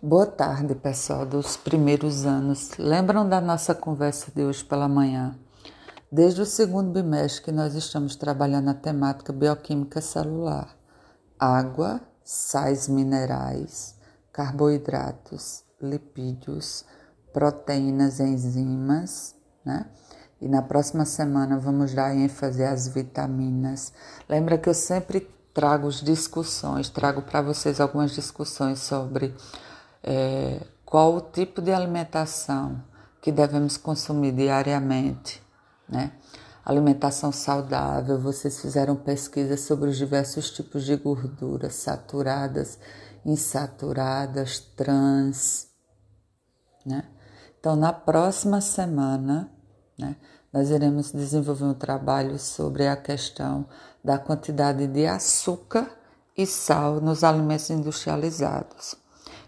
Boa tarde, pessoal dos primeiros anos. Lembram da nossa conversa de hoje pela manhã? Desde o segundo bimestre que nós estamos trabalhando na temática bioquímica celular: água, sais minerais, carboidratos, lipídios, proteínas, enzimas, né? E na próxima semana vamos dar ênfase às vitaminas. Lembra que eu sempre trago discussões, trago para vocês algumas discussões sobre é, qual o tipo de alimentação que devemos consumir diariamente, né? Alimentação saudável, vocês fizeram pesquisas sobre os diversos tipos de gorduras saturadas, insaturadas, trans, né? Então, na próxima semana, né, nós iremos desenvolver um trabalho sobre a questão da quantidade de açúcar e sal nos alimentos industrializados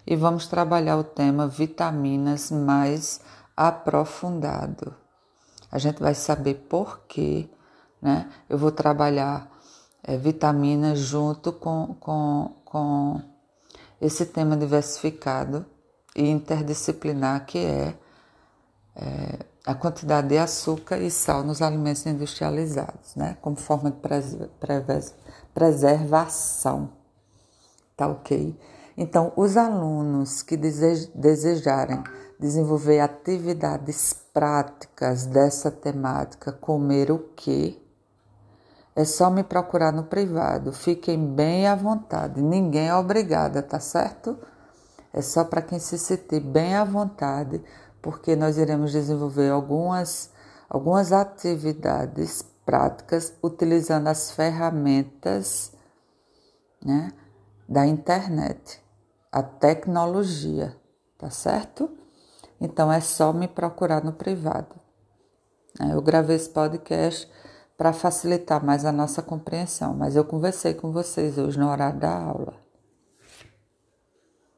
e vamos trabalhar o tema vitaminas mais aprofundado. A gente vai saber por quê, né? Eu vou trabalhar é, vitaminas junto com, com, com esse tema diversificado e interdisciplinar que é, é a quantidade de açúcar e sal nos alimentos industrializados, né? Como forma de preservação. Tá ok? Então, os alunos que desejarem desenvolver atividades práticas dessa temática, comer o quê? É só me procurar no privado. Fiquem bem à vontade. Ninguém é obrigada, tá certo? É só para quem se sentir bem à vontade, porque nós iremos desenvolver algumas, algumas atividades práticas utilizando as ferramentas né, da internet a tecnologia, tá certo? Então é só me procurar no privado. Eu gravei esse podcast para facilitar mais a nossa compreensão, mas eu conversei com vocês hoje no horário da aula.